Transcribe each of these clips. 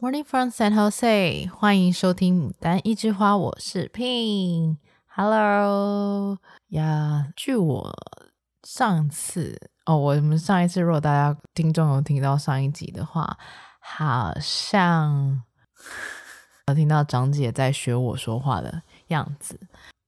Morning from San Jose，欢迎收听《牡丹一枝花》，我是 Pin。Hello 呀，据我上次哦，我们上一次，如果大家听众有听到上一集的话，好像有听到长姐在学我说话的样子。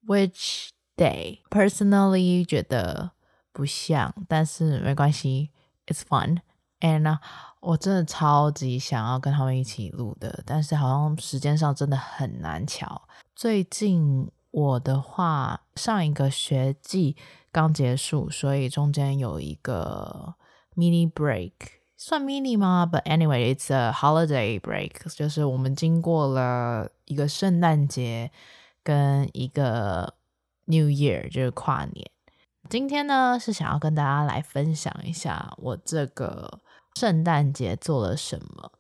Which day personally 觉得不像，但是没关系，It's fun。And、uh, 我真的超级想要跟他们一起录的，但是好像时间上真的很难乔。最近我的话，上一个学季刚结束，所以中间有一个 mini break，算 mini 吗？But anyway, it's a holiday break，就是我们经过了一个圣诞节跟一个 New Year，就是跨年。今天呢，是想要跟大家来分享一下我这个。圣诞节做了什么？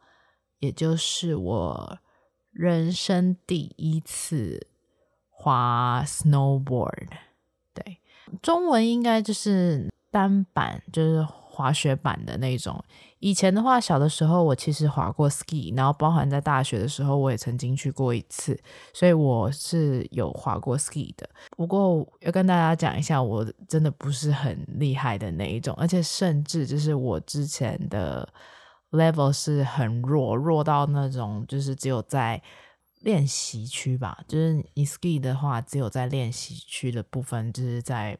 也就是我人生第一次滑 snowboard，对，中文应该就是单板，就是滑雪板的那种。以前的话，小的时候我其实滑过 ski，然后包含在大学的时候，我也曾经去过一次，所以我是有滑过 ski 的。不过要跟大家讲一下，我真的不是很厉害的那一种，而且甚至就是我之前的 level 是很弱，弱到那种就是只有在练习区吧，就是你 ski 的话，只有在练习区的部分，就是在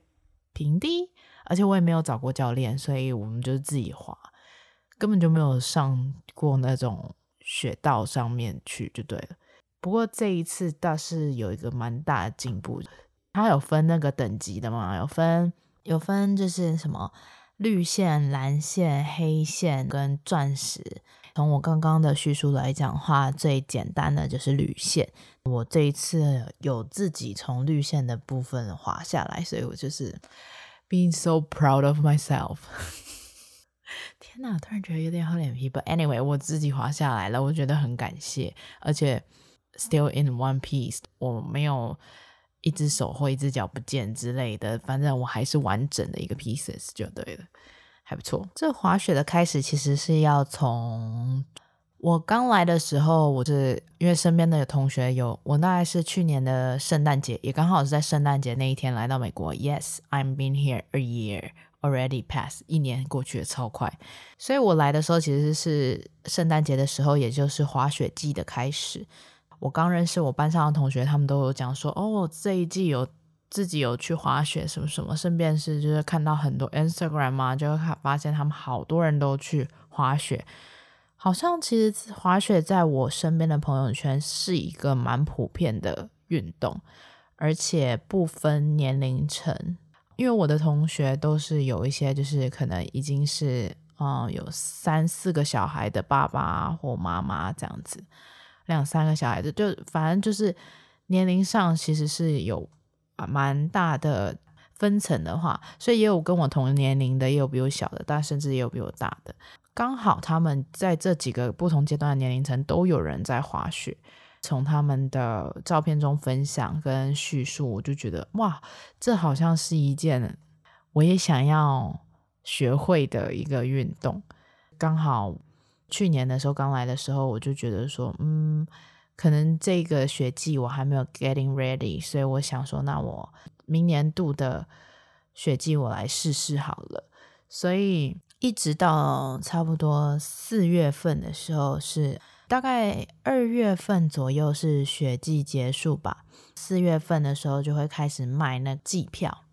平地，而且我也没有找过教练，所以我们就是自己滑。根本就没有上过那种雪道上面去就对了。不过这一次倒是有一个蛮大的进步，它有分那个等级的嘛，有分有分就是什么绿线、蓝线、黑线跟钻石。从我刚刚的叙述来讲的话，最简单的就是绿线。我这一次有自己从绿线的部分滑下来，所以我就是 being so proud of myself。天哪，突然觉得有点厚脸皮。But anyway，我自己滑下来了，我觉得很感谢。而且 still in one piece，我没有一只手或一只脚不见之类的，反正我还是完整的一个 pieces 就对了，还不错。这滑雪的开始其实是要从我刚来的时候，我是因为身边的同学有，我大概是去年的圣诞节，也刚好是在圣诞节那一天来到美国。Yes，I'm been here a year。Already pass，一年过去的超快，所以我来的时候其实是圣诞节的时候，也就是滑雪季的开始。我刚认识我班上的同学，他们都有讲说，哦，这一季有自己有去滑雪什么什么，顺便是就是看到很多 Instagram 啊，就会发现他们好多人都去滑雪，好像其实滑雪在我身边的朋友圈是一个蛮普遍的运动，而且不分年龄层。因为我的同学都是有一些，就是可能已经是嗯有三四个小孩的爸爸或妈妈这样子，两三个小孩子，就反正就是年龄上其实是有蛮大的分层的话，所以也有跟我同年龄的，也有比我小的，但甚至也有比我大的，刚好他们在这几个不同阶段的年龄层都有人在滑雪。从他们的照片中分享跟叙述，我就觉得哇，这好像是一件我也想要学会的一个运动。刚好去年的时候刚来的时候，我就觉得说，嗯，可能这个学季我还没有 getting ready，所以我想说，那我明年度的学季我来试试好了。所以一直到差不多四月份的时候是。大概二月份左右是雪季结束吧，四月份的时候就会开始卖那季票。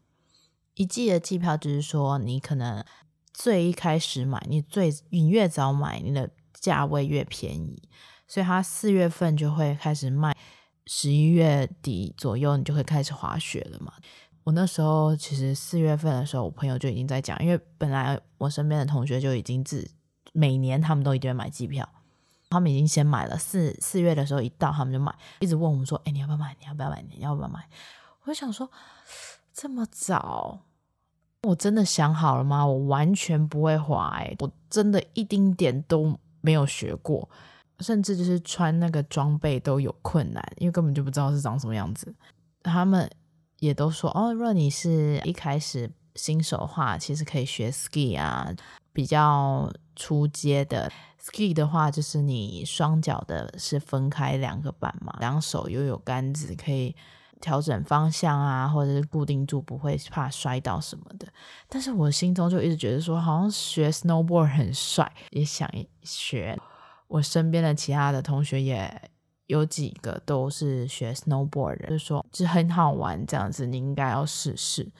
一季的季票就是说，你可能最一开始买，你最你越早买，你的价位越便宜。所以它四月份就会开始卖，十一月底左右你就会开始滑雪了嘛。我那时候其实四月份的时候，我朋友就已经在讲，因为本来我身边的同学就已经自每年他们都一定会买季票。他们已经先买了，四四月的时候一到，他们就买，一直问我们说：“哎，你要不要买？你要不要买？你要不要买？”我就想说，这么早，我真的想好了吗？我完全不会滑，哎，我真的一丁点都没有学过，甚至就是穿那个装备都有困难，因为根本就不知道是长什么样子。他们也都说：“哦，若你是一开始新手的话，其实可以学 ski 啊，比较初阶的 ski 的话，就是你双脚的是分开两个板嘛，两手又有杆子可以调整方向啊，或者是固定住，不会怕摔倒什么的。但是我心中就一直觉得说，好像学 snowboard 很帅，也想学。我身边的其他的同学也有几个都是学 snowboard 的，就说就很好玩这样子，你应该要试试。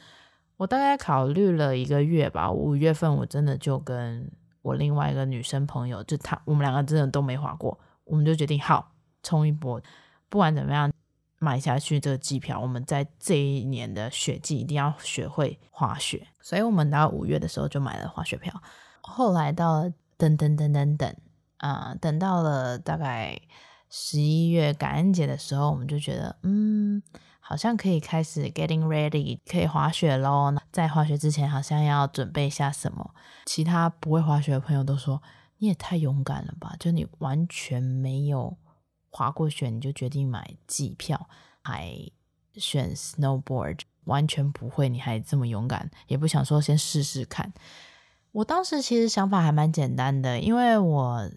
我大概考虑了一个月吧，五月份我真的就跟我另外一个女生朋友，就她我们两个真的都没滑过，我们就决定好冲一波，不管怎么样。买下去这个机票，我们在这一年的雪季一定要学会滑雪，所以我们到五月的时候就买了滑雪票。后来到了等等等等等啊、呃，等到了大概十一月感恩节的时候，我们就觉得嗯，好像可以开始 getting ready，可以滑雪喽。在滑雪之前，好像要准备一下什么。其他不会滑雪的朋友都说：“你也太勇敢了吧！”就你完全没有。滑过雪你就决定买机票，还选 snowboard，完全不会，你还这么勇敢，也不想说先试试看。我当时其实想法还蛮简单的，因为我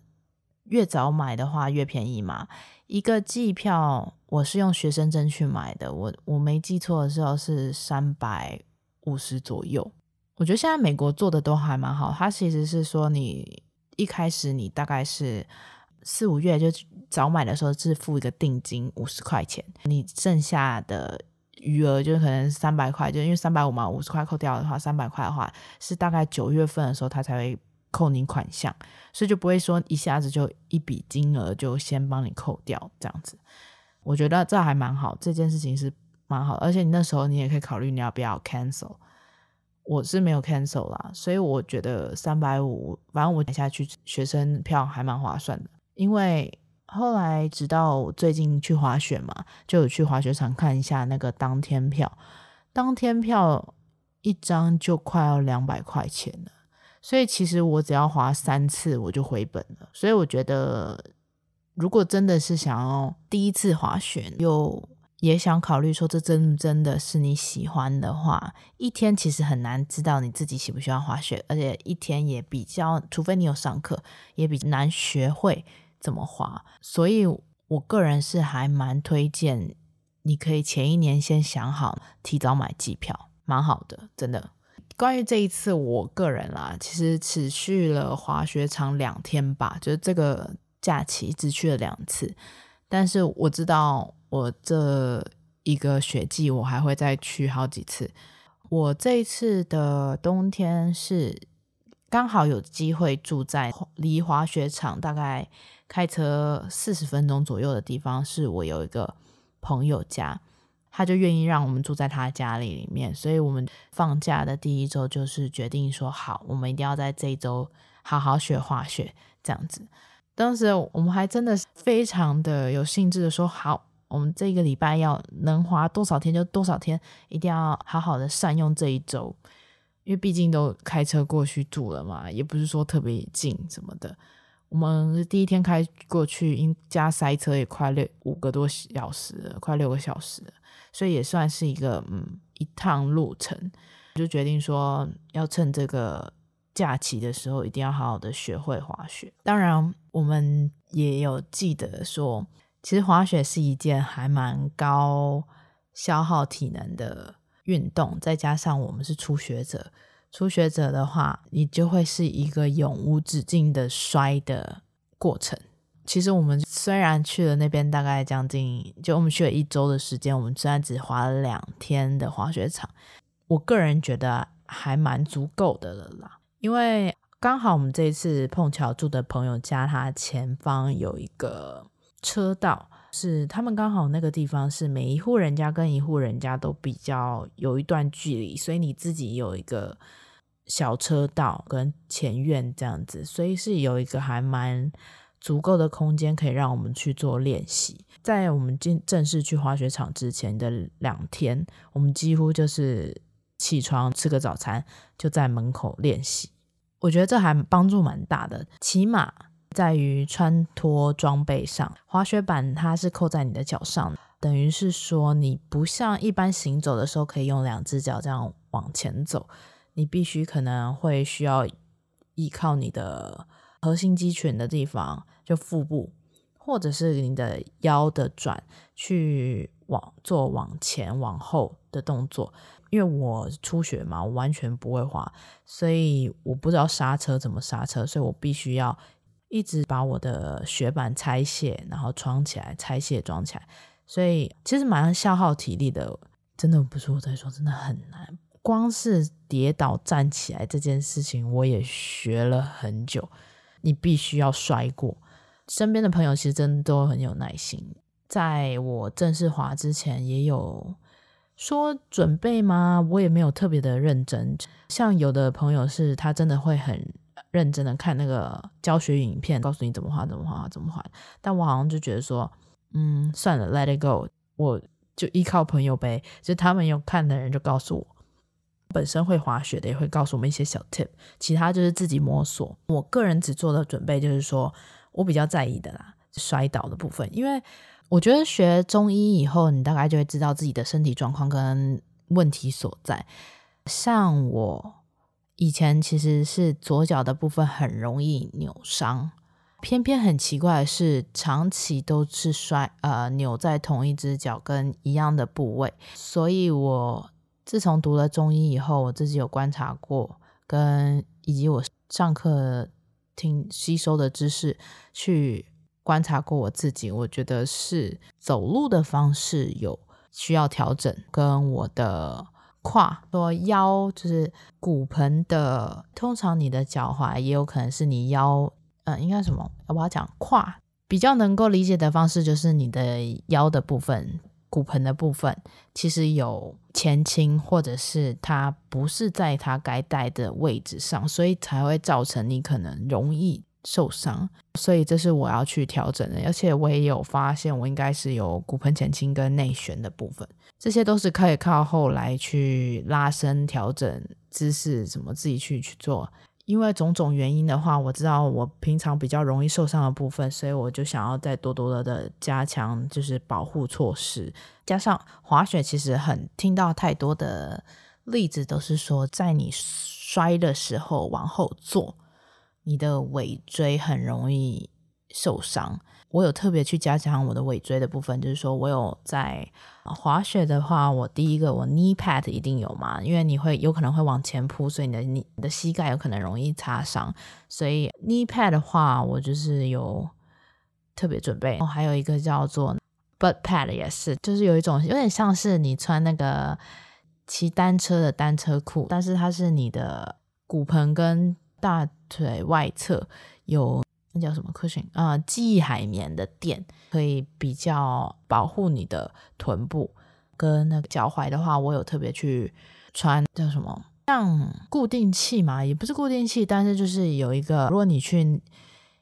越早买的话越便宜嘛。一个机票我是用学生证去买的，我我没记错的时候是三百五十左右。我觉得现在美国做的都还蛮好，它其实是说你一开始你大概是。四五月就早买的时候是付一个定金五十块钱，你剩下的余额就可能三百块，就因为三百五嘛，五十块扣掉的话，三百块的话是大概九月份的时候他才会扣你款项，所以就不会说一下子就一笔金额就先帮你扣掉这样子。我觉得这还蛮好，这件事情是蛮好，而且你那时候你也可以考虑你要不要 cancel。我是没有 cancel 啦，所以我觉得三百五，反正我买下去学生票还蛮划算的。因为后来直到最近去滑雪嘛，就有去滑雪场看一下那个当天票，当天票一张就快要两百块钱了，所以其实我只要滑三次我就回本了。所以我觉得，如果真的是想要第一次滑雪，又也想考虑说这真真的是你喜欢的话，一天其实很难知道你自己喜不喜欢滑雪，而且一天也比较，除非你有上课，也比较难学会。怎么滑？所以我个人是还蛮推荐，你可以前一年先想好，提早买机票，蛮好的，真的。关于这一次，我个人啦，其实持续了滑雪场两天吧，就是这个假期只去了两次，但是我知道我这一个雪季我还会再去好几次。我这一次的冬天是刚好有机会住在离滑雪场大概。开车四十分钟左右的地方是我有一个朋友家，他就愿意让我们住在他家里里面，所以我们放假的第一周就是决定说好，我们一定要在这一周好好学滑雪这样子。当时我们还真的非常的有兴致的说好，我们这个礼拜要能滑多少天就多少天，一定要好好的善用这一周，因为毕竟都开车过去住了嘛，也不是说特别近什么的。我们第一天开过去，因加塞车也快六五个多小时，快六个小时了，所以也算是一个嗯一趟路程。就决定说要趁这个假期的时候，一定要好好的学会滑雪。当然，我们也有记得说，其实滑雪是一件还蛮高消耗体能的运动，再加上我们是初学者。初学者的话，你就会是一个永无止境的摔的过程。其实我们虽然去了那边，大概将近就我们去了一周的时间，我们虽然只滑了两天的滑雪场，我个人觉得还蛮足够的了啦。因为刚好我们这一次碰巧住的朋友家，他前方有一个车道，是他们刚好那个地方是每一户人家跟一户人家都比较有一段距离，所以你自己有一个。小车道跟前院这样子，所以是有一个还蛮足够的空间可以让我们去做练习。在我们进正式去滑雪场之前的两天，我们几乎就是起床吃个早餐就在门口练习。我觉得这还帮助蛮大的，起码在于穿脱装备上，滑雪板它是扣在你的脚上，等于是说你不像一般行走的时候可以用两只脚这样往前走，你必须可能会需要依靠你的核心肌群的地方，就腹部，或者是你的腰的转去往做往前往后的动作。因为我初学嘛，我完全不会滑，所以我不知道刹车怎么刹车，所以我必须要一直把我的雪板拆卸，然后装起来，拆卸装起来，所以其实蛮消耗体力的。真的不是我在说，真的很难。光是跌倒站起来这件事情，我也学了很久。你必须要摔过。身边的朋友其实真的都很有耐心，在我正式滑之前也有。说准备吗？我也没有特别的认真。像有的朋友是他真的会很认真的看那个教学影片，告诉你怎么滑，怎么滑，怎么滑。但我好像就觉得说，嗯，算了，let it go，我就依靠朋友呗。就他们有看的人就告诉我，本身会滑雪的也会告诉我们一些小 tip，其他就是自己摸索。我个人只做的准备就是说我比较在意的啦，摔倒的部分，因为。我觉得学中医以后，你大概就会知道自己的身体状况跟问题所在。像我以前其实是左脚的部分很容易扭伤，偏偏很奇怪的是，长期都是摔呃扭在同一只脚跟一样的部位。所以我自从读了中医以后，我自己有观察过，跟以及我上课听吸收的知识去。观察过我自己，我觉得是走路的方式有需要调整，跟我的胯、说腰，就是骨盆的。通常你的脚踝也有可能是你腰，嗯，应该什么？我要讲胯，比较能够理解的方式就是你的腰的部分、骨盆的部分，其实有前倾，或者是它不是在它该待的位置上，所以才会造成你可能容易。受伤，所以这是我要去调整的，而且我也有发现，我应该是有骨盆前倾跟内旋的部分，这些都是可以靠后来去拉伸、调整姿势，怎么自己去去做。因为种种原因的话，我知道我平常比较容易受伤的部分，所以我就想要再多多的加强，就是保护措施。加上滑雪，其实很听到太多的例子都是说，在你摔的时候往后坐。你的尾椎很容易受伤。我有特别去加强我的尾椎的部分，就是说我有在滑雪的话，我第一个我 knee pad 一定有嘛，因为你会有可能会往前扑，所以你的你的膝盖有可能容易擦伤。所以 knee pad 的话，我就是有特别准备。哦还有一个叫做 butt pad 也是，就是有一种有点像是你穿那个骑单车的单车裤，但是它是你的骨盆跟大腿外侧有那叫什么 cushion 啊，记忆海绵的垫，可以比较保护你的臀部跟那个脚踝的话，我有特别去穿叫什么像固定器嘛，也不是固定器，但是就是有一个，如果你去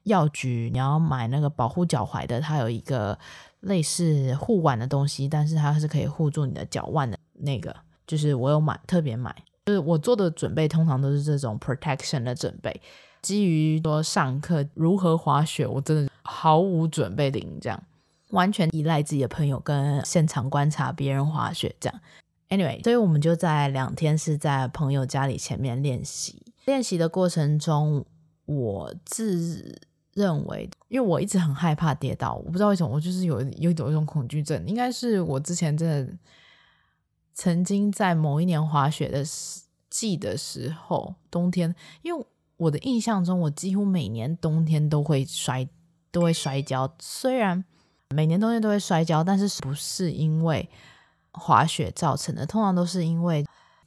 药局你要买那个保护脚踝的，它有一个类似护腕的东西，但是它是可以护住你的脚腕的那个，就是我有买特别买。就是我做的准备通常都是这种 protection 的准备，基于说上课如何滑雪，我真的毫无准备零，这样完全依赖自己的朋友跟现场观察别人滑雪这样。Anyway，所以我们就在两天是在朋友家里前面练习。练习的过程中，我自认为，因为我一直很害怕跌倒，我不知道为什么，我就是有有一种一种恐惧症，应该是我之前真的。曾经在某一年滑雪的季的时候，冬天，因为我的印象中，我几乎每年冬天都会摔，都会摔跤。虽然每年冬天都会摔跤，但是不是因为滑雪造成的，通常都是因为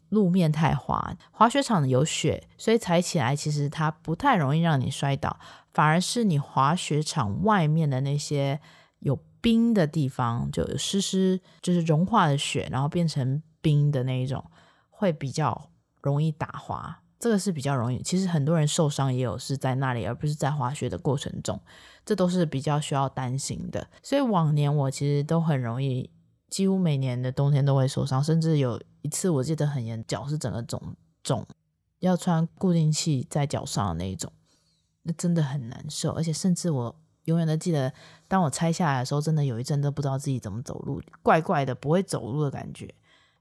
路面太滑，滑雪场有雪，所以踩起来其实它不太容易让你摔倒，反而是你滑雪场外面的那些有。冰的地方就有湿湿，就是融化的雪，然后变成冰的那一种，会比较容易打滑。这个是比较容易。其实很多人受伤也有是在那里，而不是在滑雪的过程中，这都是比较需要担心的。所以往年我其实都很容易，几乎每年的冬天都会受伤，甚至有一次我记得很严，脚是整个肿肿，要穿固定器在脚上的那一种，那真的很难受，而且甚至我。永远都记得，当我拆下来的时候，真的有一阵都不知道自己怎么走路，怪怪的，不会走路的感觉。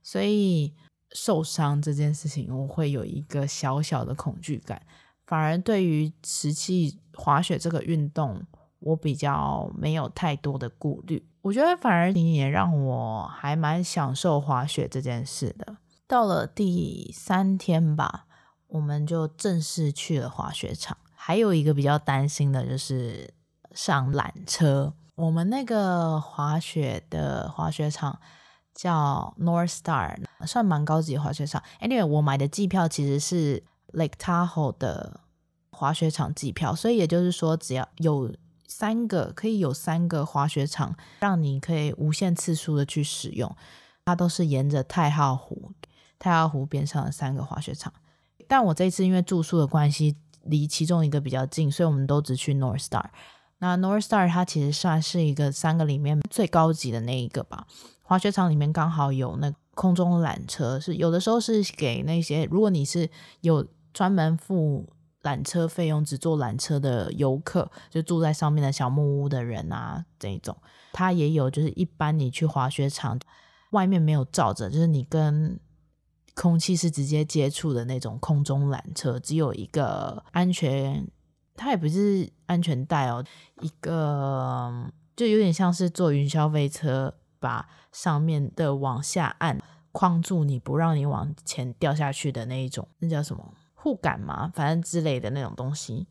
所以受伤这件事情，我会有一个小小的恐惧感。反而对于实际滑雪这个运动，我比较没有太多的顾虑。我觉得反而你也让我还蛮享受滑雪这件事的。到了第三天吧，我们就正式去了滑雪场。还有一个比较担心的就是上缆车。我们那个滑雪的滑雪场叫 North Star，算蛮高级滑雪场。Anyway，我买的机票其实是 Lake Tahoe 的滑雪场机票，所以也就是说，只要有三个，可以有三个滑雪场，让你可以无限次数的去使用。它都是沿着太浩湖，太浩湖边上的三个滑雪场。但我这次因为住宿的关系，离其中一个比较近，所以我们都只去 North Star。那 North Star 它其实算是一个三个里面最高级的那一个吧。滑雪场里面刚好有那空中缆车，是有的时候是给那些如果你是有专门付缆车费用只坐缆车的游客，就住在上面的小木屋的人啊这一种，它也有就是一般你去滑雪场外面没有罩着，就是你跟空气是直接接触的那种空中缆车，只有一个安全。它也不是安全带哦，一个就有点像是坐云霄飞车，把上面的往下按框住你，不让你往前掉下去的那一种，那叫什么护杆嘛，反正之类的那种东西。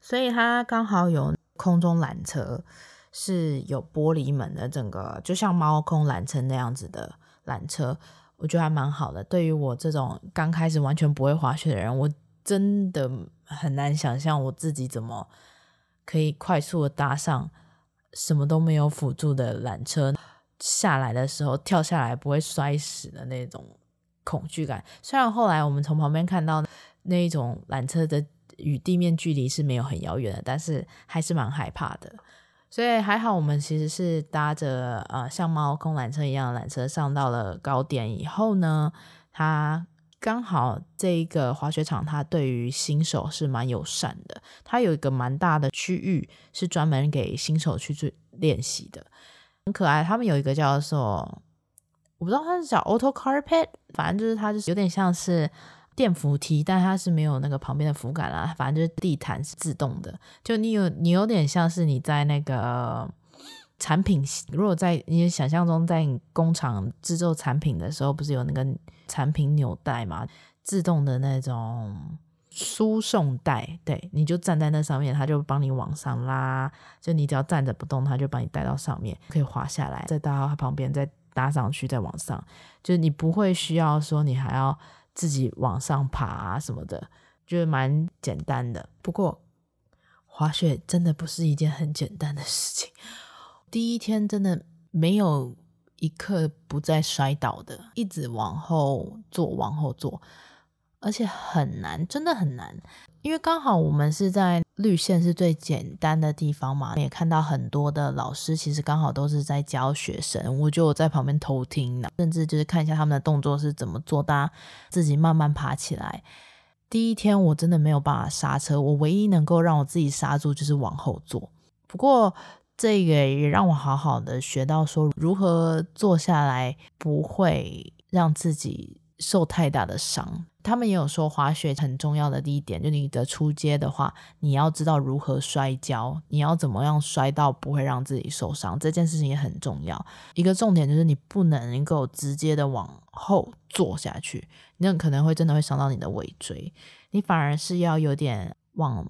所以它刚好有空中缆车，是有玻璃门的，整个就像猫空缆车那样子的缆车，我觉得还蛮好的。对于我这种刚开始完全不会滑雪的人，我真的。很难想象我自己怎么可以快速的搭上什么都没有辅助的缆车，下来的时候跳下来不会摔死的那种恐惧感。虽然后来我们从旁边看到那一种缆车的与地面距离是没有很遥远的，但是还是蛮害怕的。所以还好我们其实是搭着呃像猫空缆车一样的缆车上到了高点以后呢，它。刚好这一个滑雪场，它对于新手是蛮友善的。它有一个蛮大的区域是专门给新手去做练习的，很可爱。他们有一个叫做，我不知道它是叫 Auto Carpet，反正就是它就是有点像是电扶梯，但它是没有那个旁边的扶杆啦。反正就是地毯是自动的，就你有你有点像是你在那个产品，如果在你想象中在工厂制作产品的时候，不是有那个。产品纽带嘛，自动的那种输送带，对，你就站在那上面，它就帮你往上拉，就你只要站着不动，它就把你带到上面，可以滑下来，再到它旁边，再搭上去，再往上，就是你不会需要说你还要自己往上爬啊什么的，就是蛮简单的。不过滑雪真的不是一件很简单的事情，第一天真的没有。一刻不再摔倒的，一直往后坐，往后坐，而且很难，真的很难。因为刚好我们是在绿线是最简单的地方嘛，也看到很多的老师其实刚好都是在教学生，我就在旁边偷听呢，甚至就是看一下他们的动作是怎么做，大家自己慢慢爬起来。第一天我真的没有办法刹车，我唯一能够让我自己刹住就是往后坐。不过。这个也让我好好的学到说如何坐下来不会让自己受太大的伤。他们也有说滑雪很重要的第一点，就你的初阶的话，你要知道如何摔跤，你要怎么样摔到不会让自己受伤，这件事情也很重要。一个重点就是你不能够直接的往后坐下去，那可能会真的会伤到你的尾椎。你反而是要有点往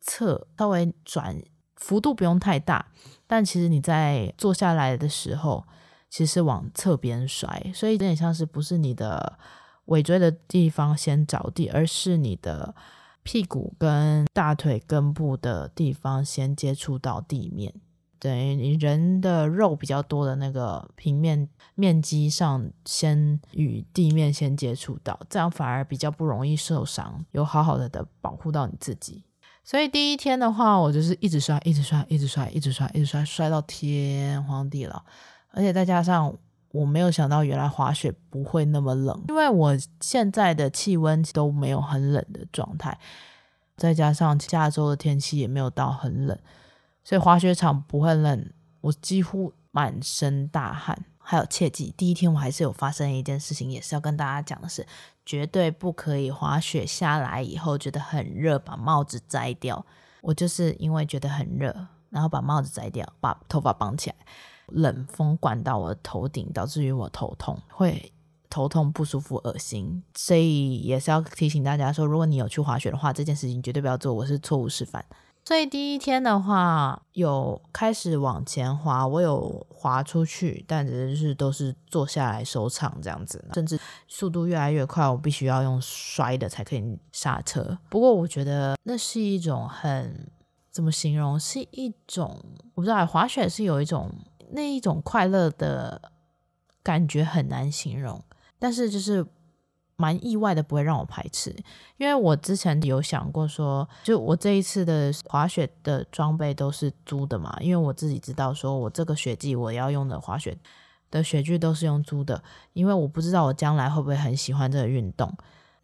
侧稍微转。幅度不用太大，但其实你在坐下来的时候，其实是往侧边摔，所以有点像是不是你的尾椎的地方先着地，而是你的屁股跟大腿根部的地方先接触到地面，等于你人的肉比较多的那个平面面积上先与地面先接触到，这样反而比较不容易受伤，有好好的的保护到你自己。所以第一天的话，我就是一直摔，一直摔，一直摔，一直摔，一直摔，摔到天荒地老。而且再加上我没有想到，原来滑雪不会那么冷，因为我现在的气温都没有很冷的状态，再加上加州的天气也没有到很冷，所以滑雪场不会冷。我几乎满身大汗，还有切记，第一天我还是有发生一件事情，也是要跟大家讲的是，绝对不可以滑雪下来以后觉得很热，把帽子摘掉。我就是因为觉得很热，然后把帽子摘掉，把头发绑起来，冷风灌到我的头顶，导致于我头痛，会头痛不舒服、恶心。所以也是要提醒大家说，如果你有去滑雪的话，这件事情绝对不要做，我是错误示范。所以第一天的话，有开始往前滑，我有滑出去，但只是都是坐下来收场这样子，甚至速度越来越快，我必须要用摔的才可以刹车。不过我觉得那是一种很怎么形容，是一种我不知道，滑雪是有一种那一种快乐的感觉很难形容，但是就是。蛮意外的，不会让我排斥，因为我之前有想过说，就我这一次的滑雪的装备都是租的嘛，因为我自己知道说我这个雪季我要用的滑雪的雪具都是用租的，因为我不知道我将来会不会很喜欢这个运动，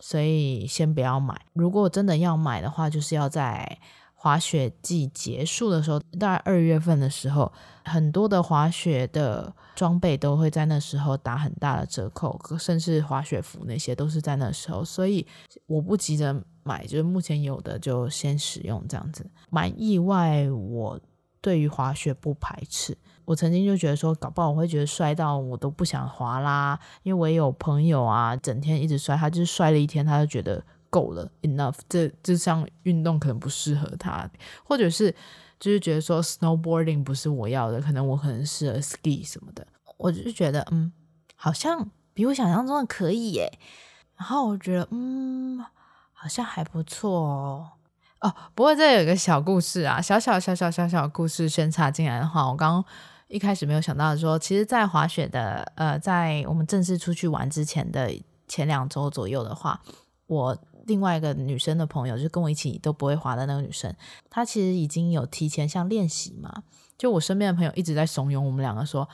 所以先不要买。如果真的要买的话，就是要在。滑雪季结束的时候，大概二月份的时候，很多的滑雪的装备都会在那时候打很大的折扣，甚至滑雪服那些都是在那时候，所以我不急着买，就是目前有的就先使用这样子。蛮意外，我对于滑雪不排斥。我曾经就觉得说，搞不好我会觉得摔到我都不想滑啦，因为我也有朋友啊，整天一直摔，他就是摔了一天，他就觉得。够了，enough，这这项运动可能不适合他，或者是就是觉得说 snowboarding 不是我要的，可能我可能适合 ski 什么的，我就觉得嗯，好像比我想象中的可以耶，然后我觉得嗯，好像还不错哦。哦，不过这有一个小故事啊，小小小小小小故事宣插进来的话，我刚刚一开始没有想到说，其实，在滑雪的呃，在我们正式出去玩之前的前两周左右的话，我。另外一个女生的朋友，就跟我一起都不会滑的那个女生，她其实已经有提前像练习嘛。就我身边的朋友一直在怂恿我们两个说，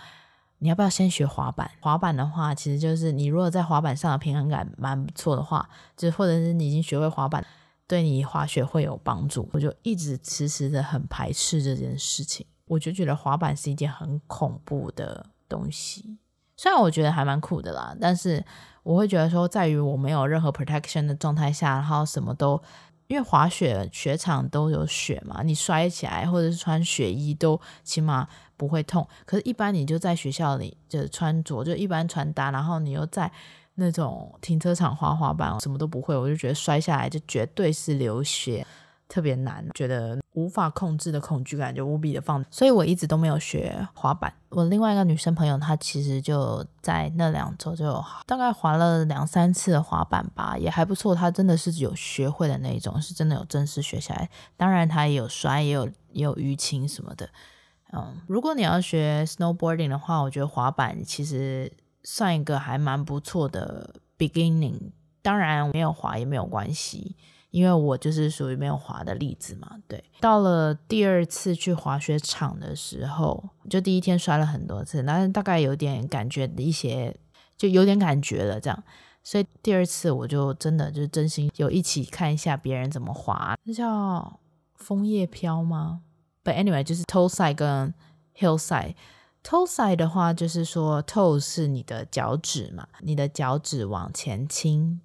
你要不要先学滑板？滑板的话，其实就是你如果在滑板上的平衡感蛮不错的话，就或者是你已经学会滑板，对你滑雪会有帮助。我就一直迟迟的很排斥这件事情，我就觉得滑板是一件很恐怖的东西。虽然我觉得还蛮酷的啦，但是。我会觉得说，在于我没有任何 protection 的状态下，然后什么都，因为滑雪雪场都有雪嘛，你摔起来或者是穿雪衣都起码不会痛。可是，一般你就在学校里就穿着就一般穿搭，然后你又在那种停车场滑滑板，什么都不会，我就觉得摔下来就绝对是流血。特别难，觉得无法控制的恐惧感就无比的放，所以我一直都没有学滑板。我另外一个女生朋友，她其实就在那两周就大概滑了两三次的滑板吧，也还不错。她真的是有学会的那一种，是真的有正式学下来。当然，她也有摔，也有也有淤青什么的。嗯，如果你要学 snowboarding 的话，我觉得滑板其实算一个还蛮不错的 beginning。当然，没有滑也没有关系。因为我就是属于没有滑的例子嘛，对。到了第二次去滑雪场的时候，就第一天摔了很多次，但是大概有点感觉一些，就有点感觉了这样。所以第二次我就真的就是真心有一起看一下别人怎么滑，那叫枫叶飘吗？But anyway，就是 toe side 跟 hill side。toe side 的话就是说 toe 是你的脚趾嘛，你的脚趾往前倾，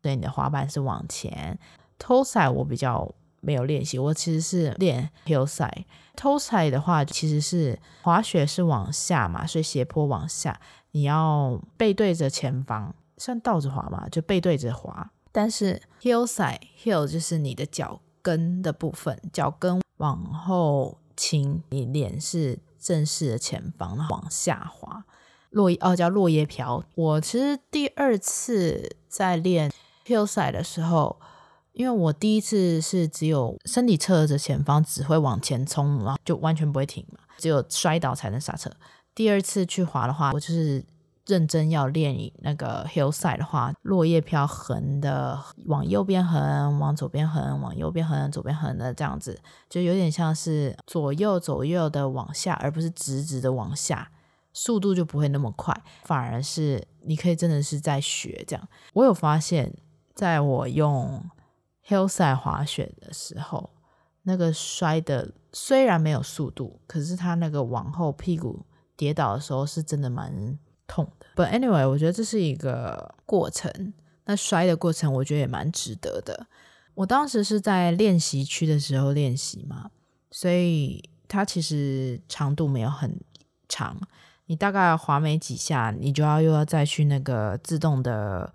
对，你的滑板是往前。T o s a 我比较没有练习，我其实是练 hill side。t o s a 的话，其实是滑雪是往下嘛，所以斜坡往下，你要背对着前方，算倒着滑嘛，就背对着滑。但是 hill side hill 就是你的脚跟的部分，脚跟往后倾，你脸是正视的前方，然后往下滑。落叶哦，叫落叶飘。我其实第二次在练 hill side 的时候。因为我第一次是只有身体侧着前方，只会往前冲，然后就完全不会停嘛，只有摔倒才能刹车。第二次去滑的话，我就是认真要练那个 hillside 的话，落叶飘横的往右边横，往左边横，往右边横，左边横的这样子，就有点像是左右左右的往下，而不是直直的往下，速度就不会那么快，反而是你可以真的是在学这样。我有发现，在我用 Hillside 滑雪的时候，那个摔的虽然没有速度，可是他那个往后屁股跌倒的时候是真的蛮痛的。But anyway，我觉得这是一个过程。那摔的过程，我觉得也蛮值得的。我当时是在练习区的时候练习嘛，所以它其实长度没有很长。你大概滑没几下，你就要又要再去那个自动的，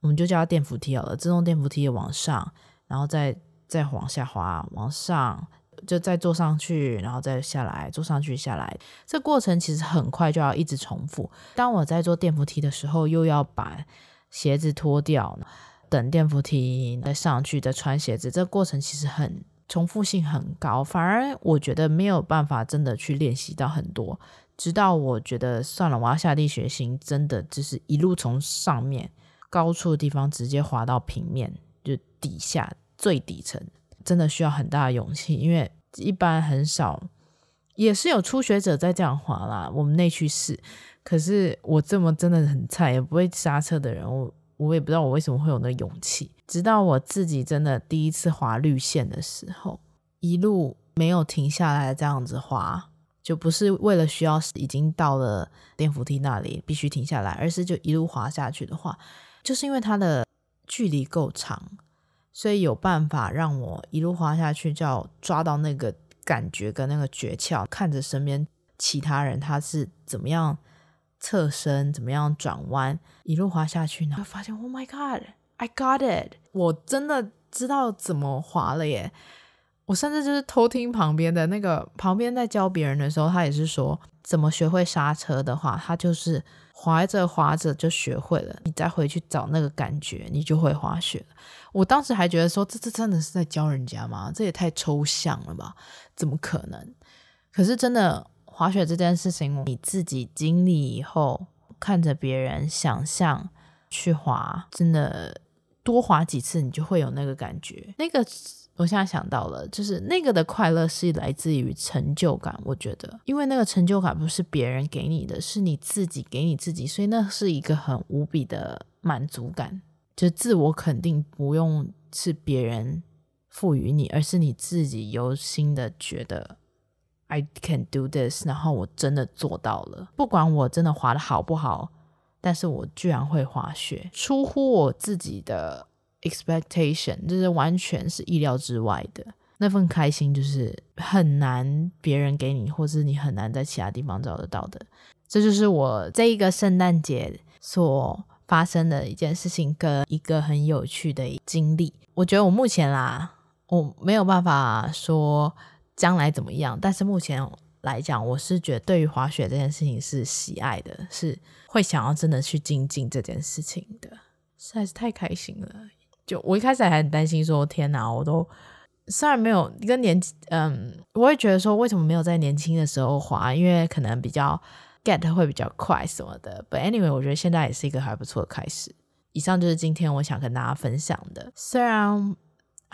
我们就叫它电扶梯好了，自动电扶梯往上，然后再再往下滑，往上就再坐上去，然后再下来，坐上去下来。这过程其实很快就要一直重复。当我在做电扶梯的时候，又要把鞋子脱掉。等电扶梯再上去，再穿鞋子，这过程其实很重复性很高，反而我觉得没有办法真的去练习到很多。直到我觉得算了，我要下定决心，真的就是一路从上面高处的地方直接滑到平面，就底下最底层，真的需要很大的勇气，因为一般很少，也是有初学者在这样滑啦。我们内区是，可是我这么真的很菜，也不会刹车的人，我。我也不知道我为什么会有那勇气，直到我自己真的第一次滑绿线的时候，一路没有停下来这样子滑，就不是为了需要已经到了电扶梯那里必须停下来，而是就一路滑下去的话，就是因为它的距离够长，所以有办法让我一路滑下去，就要抓到那个感觉跟那个诀窍，看着身边其他人他是怎么样。侧身怎么样转弯，一路滑下去，然后发现，Oh my God，I got it！我真的知道怎么滑了耶！我甚至就是偷听旁边的那个，旁边在教别人的时候，他也是说，怎么学会刹车的话，他就是滑着滑着就学会了。你再回去找那个感觉，你就会滑雪了。我当时还觉得说，这这真的是在教人家吗？这也太抽象了吧？怎么可能？可是真的。滑雪这件事情，你自己经历以后，看着别人想象去滑，真的多滑几次，你就会有那个感觉。那个我现在想到了，就是那个的快乐是来自于成就感。我觉得，因为那个成就感不是别人给你的，是你自己给你自己，所以那是一个很无比的满足感。就自我肯定不用是别人赋予你，而是你自己由心的觉得。I can do this，然后我真的做到了。不管我真的滑得好不好，但是我居然会滑雪，出乎我自己的 expectation，就是完全是意料之外的。那份开心就是很难别人给你，或是你很难在其他地方找得到的。这就是我这一个圣诞节所发生的一件事情，跟一个很有趣的经历。我觉得我目前啦，我没有办法说。将来怎么样？但是目前来讲，我是觉得对于滑雪这件事情是喜爱的，是会想要真的去精进这件事情的，实在是太开心了。就我一开始还很担心说，天哪，我都虽然没有跟年纪，嗯，我会觉得说，为什么没有在年轻的时候滑？因为可能比较 get 会比较快什么的。But anyway，我觉得现在也是一个还不错的开始。以上就是今天我想跟大家分享的，虽然。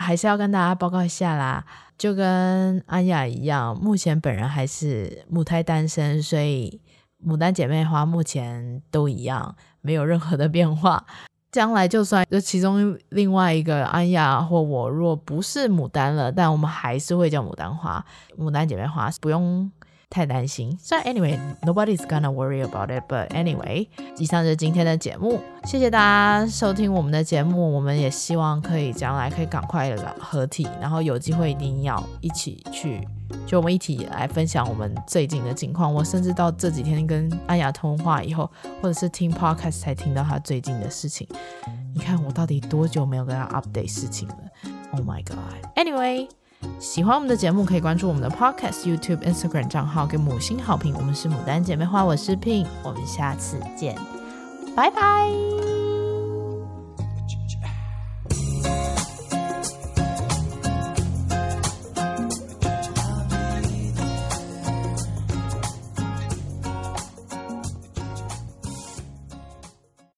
还是要跟大家报告一下啦，就跟安雅一样，目前本人还是母胎单身，所以牡丹姐妹花目前都一样，没有任何的变化。将来就算这其中另外一个安雅或我若不是牡丹了，但我们还是会叫牡丹花、牡丹姐妹花，不用。太担心，所以 anyway，nobody's gonna worry about it。But anyway，以上就是今天的节目，谢谢大家收听我们的节目。我们也希望可以将来可以赶快的合体，然后有机会一定要一起去，就我们一起来分享我们最近的情况。我甚至到这几天跟安雅通话以后，或者是听 podcast 才听到她最近的事情。你看我到底多久没有跟她 update 事情了？Oh my god！Anyway。喜欢我们的节目，可以关注我们的 Podcast、YouTube、Instagram 账号，给母星好评。我们是牡丹姐妹花，我是 Pin，我们下次见，拜拜。